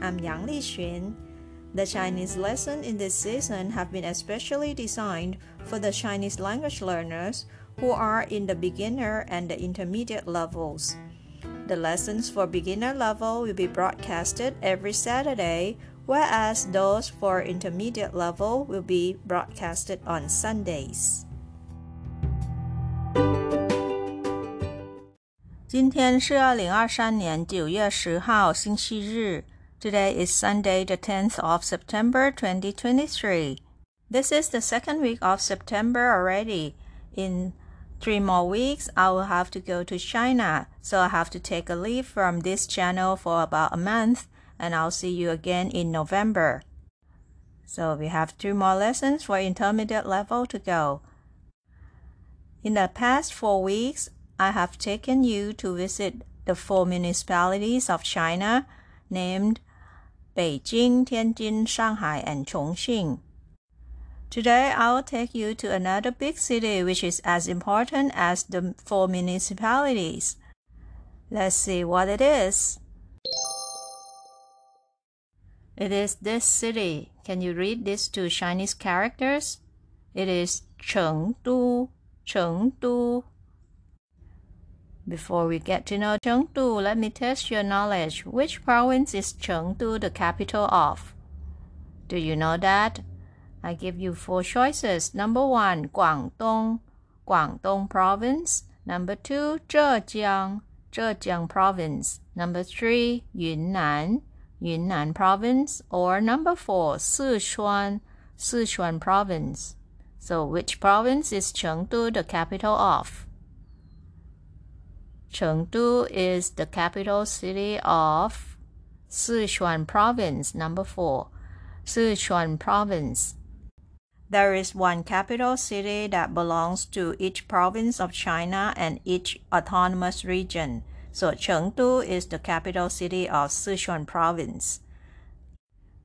I'm Yang Lixun. The Chinese lesson in this season have been especially designed for the Chinese language learners who are in the beginner and the intermediate levels. The lessons for beginner level will be broadcasted every Saturday, whereas those for intermediate level will be broadcasted on Sundays. 今天是二零二三年九月十号，星期日。 Today is Sunday, the 10th of September, 2023. This is the second week of September already. In three more weeks, I will have to go to China, so I have to take a leave from this channel for about a month, and I'll see you again in November. So we have two more lessons for intermediate level to go. In the past four weeks, I have taken you to visit the four municipalities of China named Beijing, Tianjin, Shanghai, and Chongqing. Today, I will take you to another big city which is as important as the four municipalities. Let's see what it is. It is this city. Can you read these two Chinese characters? It is Chengdu, Chengdu. Before we get to know Chengdu, let me test your knowledge. Which province is Chengdu the capital of? Do you know that? I give you four choices. Number one, Guangdong, Guangdong province. Number two, Zhejiang, Zhejiang province. Number three, Yunnan, Yunnan province. Or number four, Sichuan, Sichuan province. So which province is Chengdu the capital of? Chengdu is the capital city of Sichuan province. Number four, Sichuan province. There is one capital city that belongs to each province of China and each autonomous region. So Chengdu is the capital city of Sichuan province.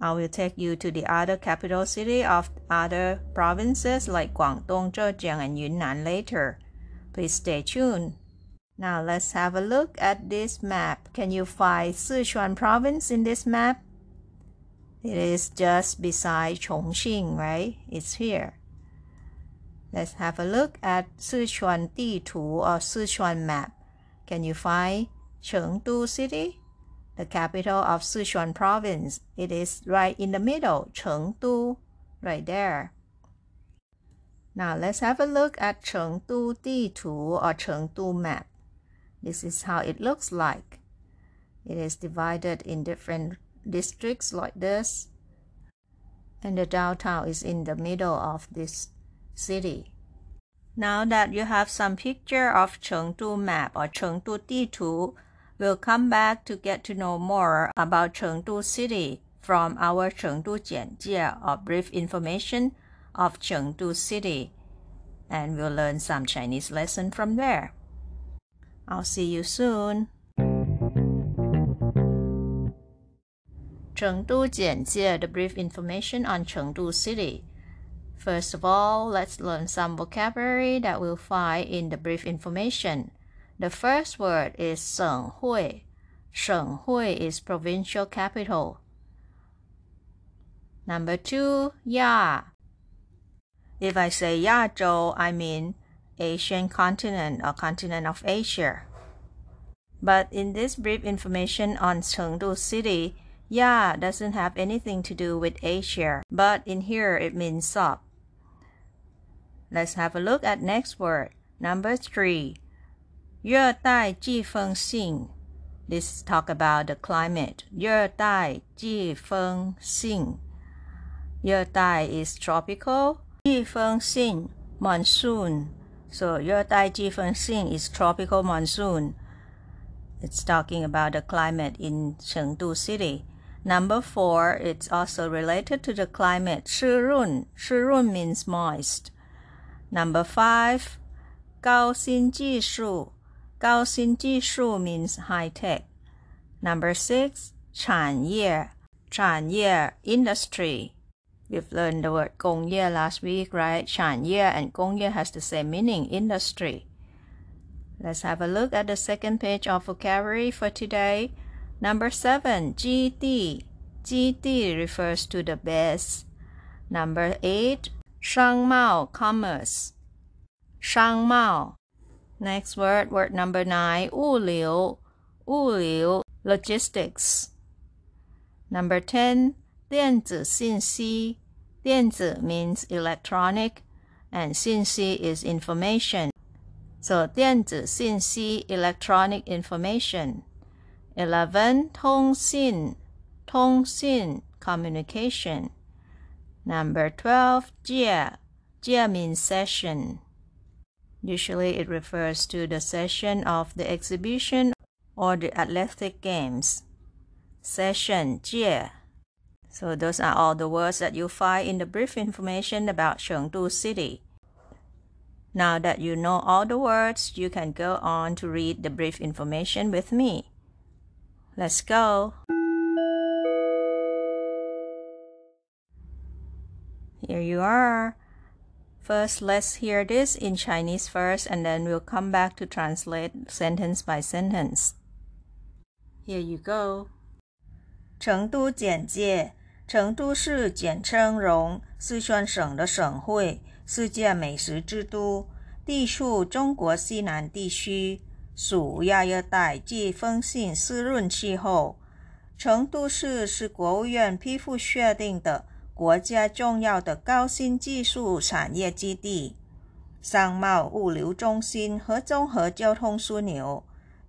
I will take you to the other capital city of other provinces like Guangdong, Zhejiang, and Yunnan later. Please stay tuned. Now let's have a look at this map. Can you find Sichuan province in this map? It is just beside Chongqing, right? It's here. Let's have a look at Sichuan 地图 or Sichuan map. Can you find Chengdu city? The capital of Sichuan province. It is right in the middle, Chengdu, right there. Now let's have a look at Chengdu 地图 or Chengdu map. This is how it looks like. It is divided in different districts like this. And the downtown is in the middle of this city. Now that you have some picture of Chengdu map or Chengdu Ditu, we'll come back to get to know more about Chengdu city from our Chengdu Jianjie or brief information of Chengdu city. And we'll learn some Chinese lesson from there. I'll see you soon. Chengdu Jianjie, the brief information on Chengdu City. First of all, let's learn some vocabulary that we'll find in the brief information. The first word is "省会"."省会" is provincial capital. Number two, Ya. If I say Yazhou, I mean Asian continent or continent of Asia. But in this brief information on Chengdu City, Ya doesn't have anything to do with Asia, but in here it means up. Let's have a look at next word. Number three, 热带季风性. This talk about the climate. 热带季风性.热带 is tropical. 季风性 monsoon. So 热带季风性 is tropical monsoon. It's talking about the climate in Chengdu City. Number four, it's also related to the climate. 湿润,湿润 means moist. Number five, 高新技术,高新技术 means high tech. Number six, 产业,产业 industry. We've learned the word 工业 last week, right? 产业 and 工业 has the same meaning, industry. Let's have a look at the second page of vocabulary for today. Number 7, Jidi. Jidi refers to the best. Number 8, Shangmao, commerce. Shangmao. Next word, word number 9, 物流.物流, logistics. Number 10, 电子信息.电子 means electronic and 信息 is information. So 电子信息 （electronic information）。Eleven 通信通信 communication. Number twelve 届届 means session. Usually it refers to the session of the exhibition or the athletic games. Session 介 So those are all the words that you find in the brief information about Chengdu City. Now that you know all the words, you can go on to read the brief information with me. Let's go! Here you are. First, let's hear this in Chinese first, and then we'll come back to translate sentence by sentence. Here you go. 成都简介：成都市简称蓉，四川省的省会。世界美食之都，地处中国西南地区，属亚热带季风性湿润气候。成都市是国务院批复确定的国家重要的高新技术产业基地、商贸物流中心和综合交通枢纽，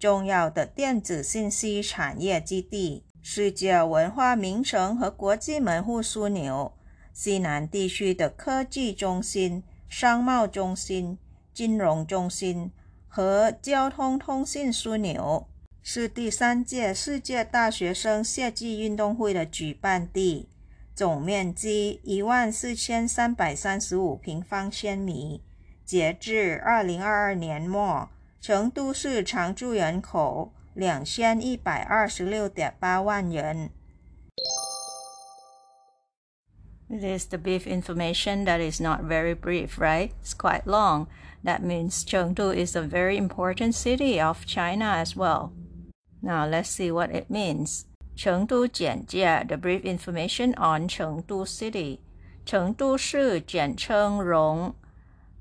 重要的电子信息产业基地。世界文化名城和国际门户枢纽，西南地区的科技中心、商贸中心、金融中心和交通通信枢纽，是第三届世界大学生夏季运动会的举办地，总面积一万四千三百三十五平方千米。截至二零二二年末，成都市常住人口。两千一百二十六点八万人。It is the brief information that is not very brief, right? It's quite long. That means Chengdu is a very important city of China as well. Now let's see what it means. Chengdu 简介, the brief information on Chengdu city. Chengdu 市简称蓉.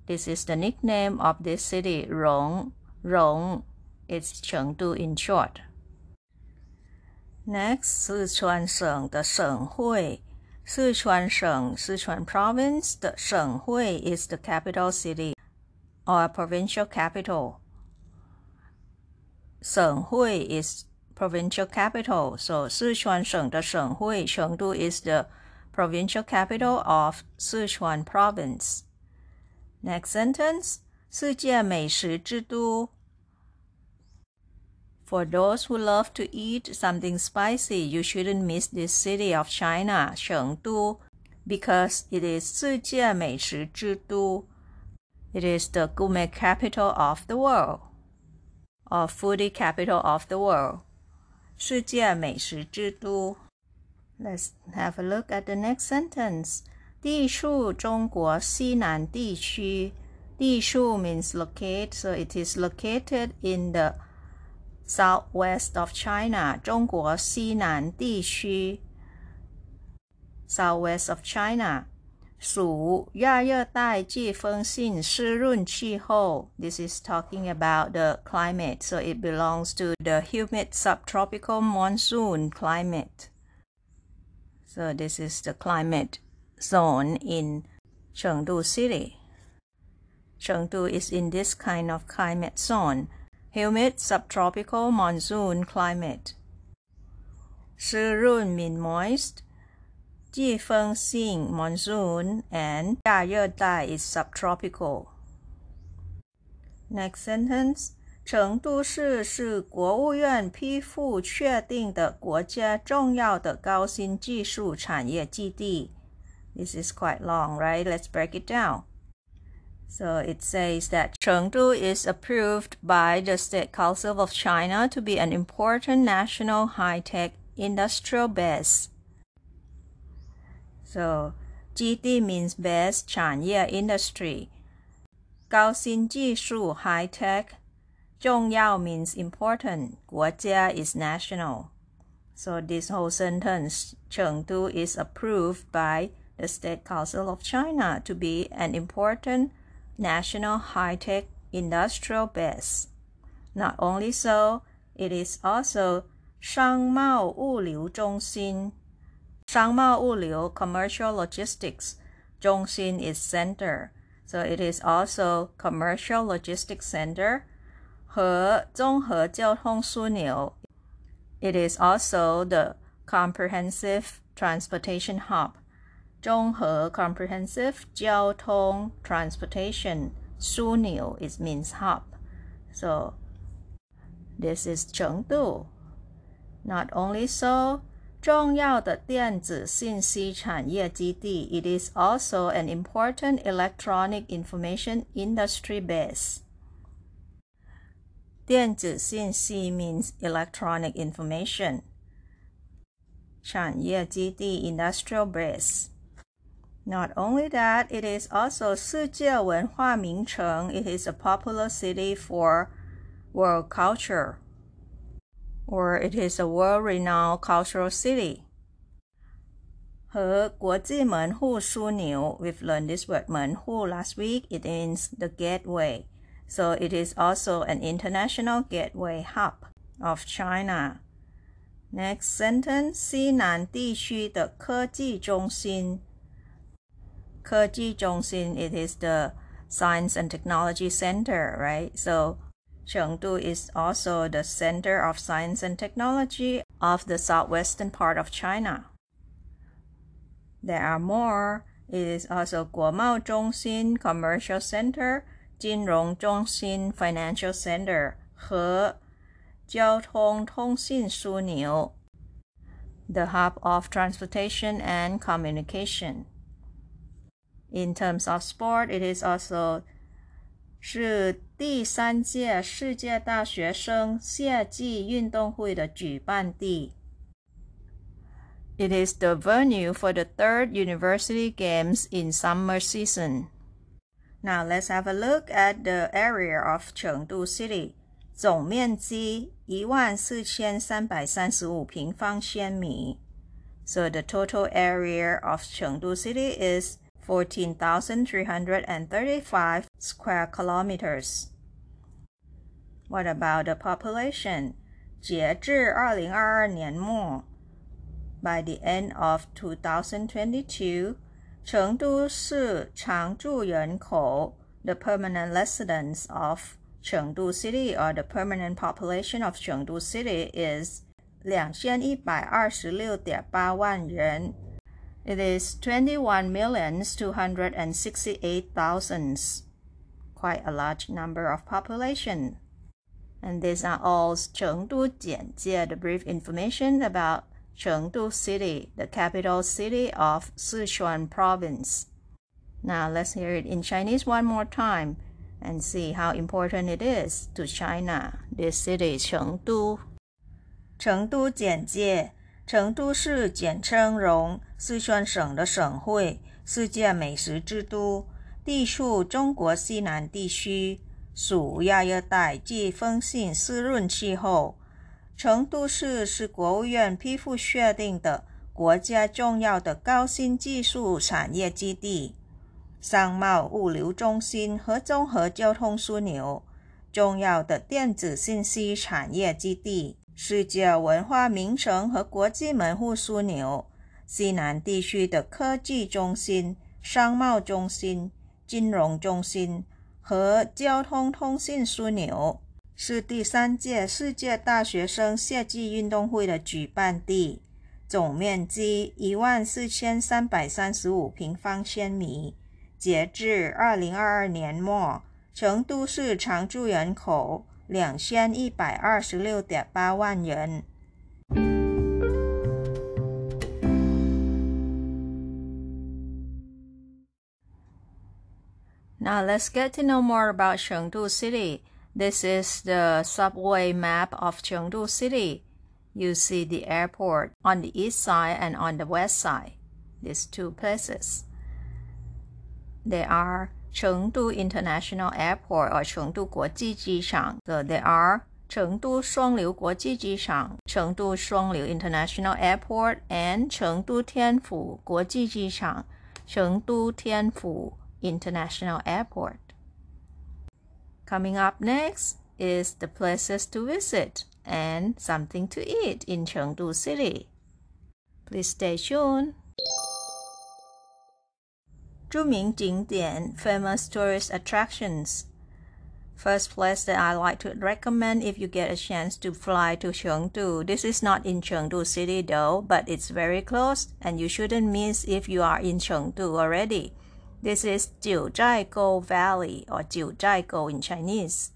This is the nickname of this city, Rong. Rong. It's Chengdu in short. Next, Sichuan hui. Sichuan 省 Sichuan province 的省会 is the capital city or provincial capital. 省会 is provincial capital. So Sichuan 省的省会 Chengdu is the provincial capital of Sichuan province. Next sentence 世界美食之都 for those who love to eat something spicy, you shouldn't miss this city of China, Chengdu, because it is 世界美食之都. It is the gourmet capital of the world, or foodie capital of the world. 世界美食之都. Let's have a look at the next sentence. 地处中国西南地区。地处 means locate, so it is located in the southwest of China, 中国西南地区 southwest of China. 属亚热带季风性湿润气候. This is talking about the climate, so it belongs to the humid subtropical monsoon climate. So this is the climate zone in Chengdu City. Chengdu is in this kind of climate zone humid subtropical monsoon climate. 湿润 mean moist. 季风性 monsoon and 亚热带 is subtropical. Next sentence. 成都市是国务院批复确定的国家重要的高新技术产业基地。This is quite long, right? Let's break it down. So it says that Chengdu is approved by the State Council of China to be an important national high-tech industrial base. So Jidi means base Chanye industry. Gaoxin high tech. Means important. Guojia is national. So this whole sentence, Chengdu is approved by the State Council of China to be an important national high-tech industrial base. Not only so, it is also Shangmao Wuliu Zhongxin. Shangmao Wuliu Commercial Logistics Zhongxin is center, so it is also commercial logistics center. It is also the comprehensive transportation hub. Zhonghe Comprehensive Jiao Tong Transportation. Shuniu it means hub. So this is Chengdu. Not only so, 重要的电子信息产业基地, it is also an important electronic information industry base. 电子信息 means electronic information. 产业基地 industrial base. Not only that, it is also 世界文化名城. It is a popular city for world culture. Or it is a world-renowned cultural city. 和国际门户枢纽. We've learned this word 门户 last week. It means the gateway. So it is also an international gateway hub of China. Next sentence, 西南地区的科技中心。 Keji Zhongxin, it is the Science and Technology Center, right? So Chengdu is also the center of science and technology of the southwestern part of China. There are more. It is also Guomao Zhongxin Commercial Center, Jinrong Zhongxin Financial Center, He Jiaotong Tongxin Shuniu, the hub of transportation and communication. In terms of sport, it is also 是第三届世界大学生夏季运动会的举办地。It is the venue for the third university games in summer season. Now let's have a look at the area of Chengdu City. 总面积一万四千三百三十五平方千米。So the total area of Chengdu City is 14,335 square kilometers. What about the population? 截至二零二二年末，by the end of 2022, 成都市常住人口 the permanent residents of Chengdu City or the permanent population of Chengdu City is 两千一百二十六点八万人。 it is 21,268,000, quite a large number of population. And these are all Chengdu Jianjie, the brief information about Chengdu City, the capital city of Sichuan Province. Now let's hear it in Chinese one more time and see how important it is to China, this city, Chengdu. Chengdu 成都市简称蓉，四川省的省会，世界美食之都，地处中国西南地区，属亚热带季风性湿润气候。成都市是国务院批复确定的国家重要的高新技术产业基地、商贸物流中心和综合交通枢纽，重要的电子信息产业基地、世界文化名城和国际门户枢纽、西南地区的科技中心、商贸中心、金融中心和交通通信枢纽。是第三届世界大学生夏季运动会的举办地，总面积一万四千三百三十五平方千米。截至二零二二年末，成都市常住人口两千一百二十六点八万元。Now let's get to know more about Chengdu City. This is the subway map of Chengdu City. You see the airport on the east side and on the west side. These two places. They are Chengdu International Airport or Chengdu Guoji Jichang. So there are Chengdu Shuangliu Guoji Jichang, Chengdu Shuangliu International Airport, and Chengdu Tianfu Guoji Jichang, Chengdu Tianfu International Airport. Coming up next is the places to visit and something to eat in Chengdu City. Please stay tuned. 着名景点 famous tourist attractions. First place that I like to recommend if you get a chance to fly to Chengdu. This is not in Chengdu City though, but it's very close and you shouldn't miss if you are in Chengdu already. This is Jiuzhaigou Valley or Jiuzhaigou in Chinese.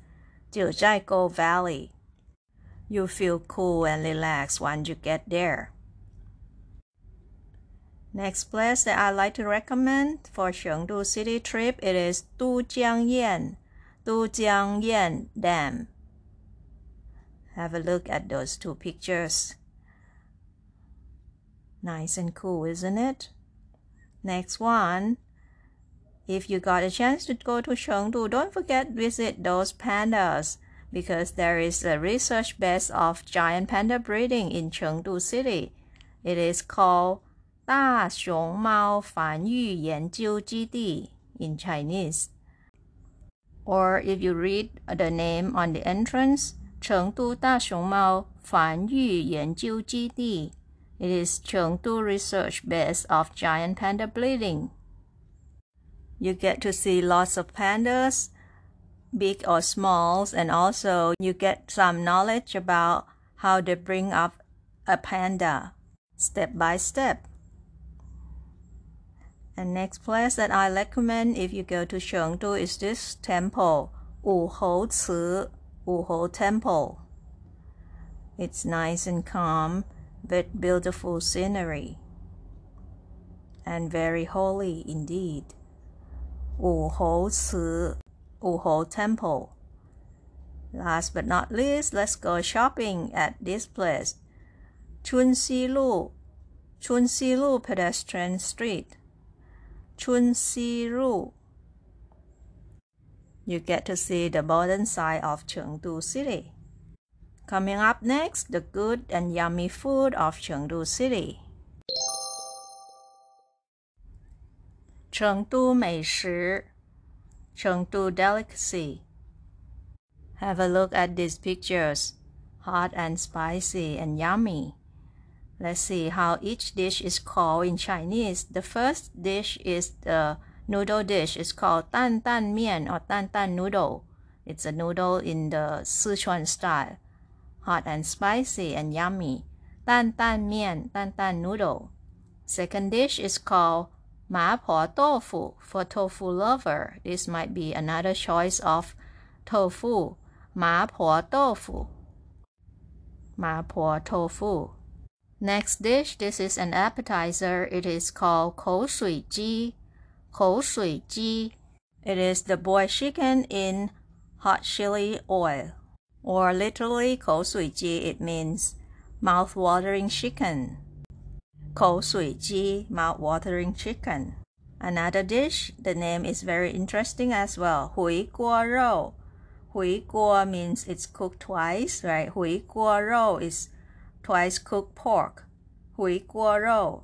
Jiuzhaigou Valley. You feel cool and relaxed once you get there. Next place that I like to recommend for Chengdu city trip it is Dujiangyan, Dujiangyan Dam. Have a look at those two pictures. Nice and cool, isn't it? Next one, if you got a chance to go to Chengdu, don't forget visit those pandas because there is a research base of giant panda breeding in Chengdu City. It is called 大熊猫繁育研究基地 in Chinese. Or if you read the name on the entrance, 成都大熊猫繁育研究基地, it is Chengdu research base of giant panda breeding. You get to see lots of pandas, big or smalls, and also you get some knowledge about how they bring up a panda step by step. And next place that I recommend if you go to Chengdu is this temple, Wuhou Wuhou Temple. It's nice and calm with beautiful scenery and very holy indeed. Wuhou Wuhou Temple. Last but not least, let's go shopping at this place. Chunxilu, Chunxilu Pedestrian Street. Chunxilu. You get to see the modern side of Chengdu City. Coming up next, the good and yummy food of Chengdu City. Chengdu 美食 Chengdu delicacy. Have a look at these pictures. Hot and spicy and yummy. Let's see how each dish is called in Chinese. The first dish is the noodle dish. It's called tan tan mian or tan tan noodle. It's a noodle in the Sichuan style. Hot and spicy and yummy. Tan tan mian, tan tan noodle. Second dish is called Ma Po tofu for tofu lover. This might be another choice of tofu. Ma Po tofu. Ma Po tofu. Next dish, this is an appetizer. It is called Kou Shui Ji. Kou Shui Ji. It is the boiled chicken in hot chili oil. Or literally, Kou Shui Ji, it means mouth-watering chicken. 口水鸡 mouth-watering chicken. Another dish, the name is very interesting as well. 回锅肉.回锅 means it's cooked twice, right? 回锅肉 is twice cooked pork, hui guo rou.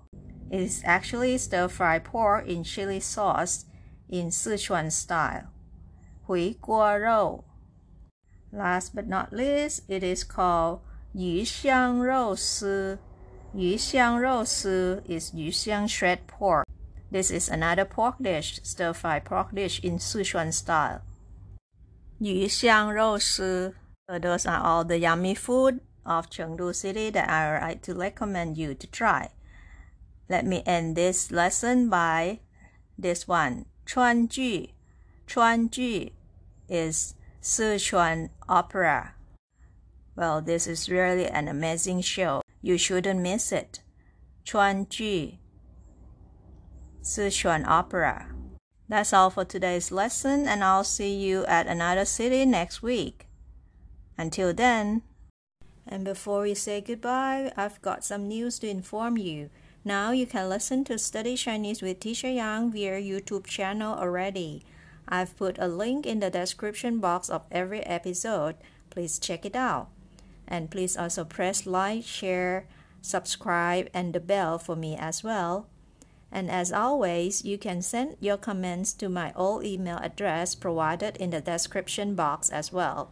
It is actually stir-fried pork in chili sauce in Sichuan style. Hui guo rou. Last but not least, it is called yu xiang rou si. Yu xiang rou si is yu xiang shred pork. This is another pork dish, stir-fried pork dish in Sichuan style. Yu xiang rou si. So those are all the yummy food of Chengdu City that I would like to recommend you to try. Let me end this lesson by this one. Chuan Ju. Chuan Ju is Sichuan Opera. Well, this is really an amazing show. You shouldn't miss it. Chuan Ju, Sichuan Opera. That's all for today's lesson, and I'll see you at another city next week. Until then, and before we say goodbye, I've got some news to inform you. Now you can listen to Study Chinese with Teacher Yang via YouTube channel already. I've put a link in the description box of every episode. Please check it out. And please also press like, share, subscribe, and the bell for me as well. And as always, you can send your comments to my old email address provided in the description box as well.